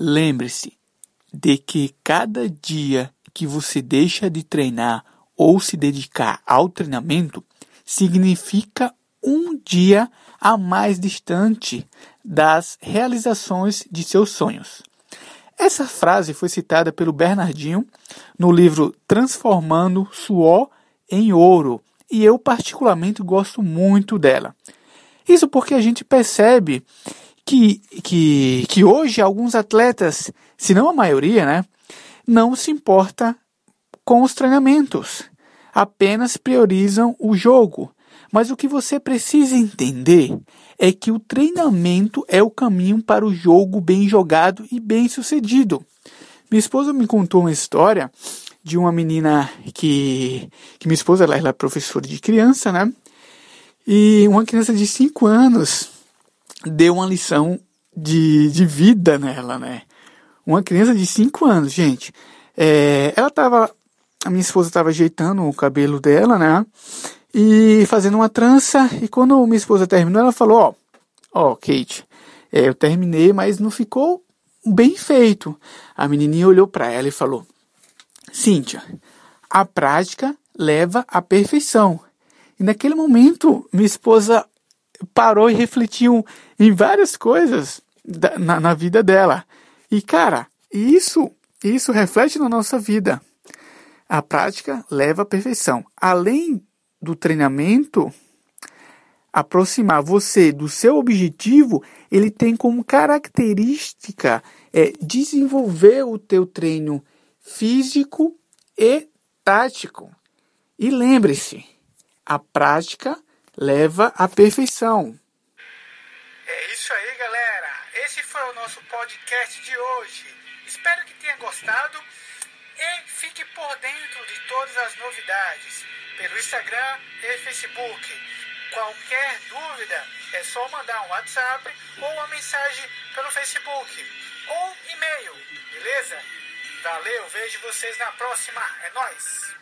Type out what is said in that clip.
Lembre-se de que cada dia que você deixa de treinar ou se dedicar ao treinamento significa um dia a mais distante das realizações de seus sonhos. Essa frase foi citada pelo Bernardinho no livro Transformando Suor em Ouro, e eu particularmente gosto muito dela. Isso porque a gente percebe que, que, que hoje alguns atletas, se não a maioria, né, não se importa com os treinamentos, apenas priorizam o jogo. Mas o que você precisa entender é que o treinamento é o caminho para o jogo bem jogado e bem sucedido. Minha esposa me contou uma história de uma menina que, que minha esposa ela, ela é professora de criança, né? E uma criança de 5 anos deu uma lição de, de vida nela, né? Uma criança de 5 anos, gente. É, ela tava. A minha esposa estava ajeitando o cabelo dela, né? E fazendo uma trança. E quando minha esposa terminou, ela falou: Ó, ó, Kate, é, eu terminei, mas não ficou bem feito. A menininha olhou para ela e falou: Cíntia, a prática leva à perfeição. E naquele momento, minha esposa parou e refletiu em várias coisas da, na, na vida dela. E cara, isso, isso reflete na nossa vida. A prática leva à perfeição. Além do treinamento aproximar você do seu objetivo, ele tem como característica é, desenvolver o teu treino físico e tático. E lembre-se, a prática leva à perfeição. É isso aí, galera. Esse foi o nosso podcast de hoje. Espero que tenha gostado e fique por dentro de todas as novidades pelo Instagram e Facebook. Qualquer dúvida é só mandar um WhatsApp ou uma mensagem pelo Facebook ou e-mail, beleza? Valeu, vejo vocês na próxima. É nóis!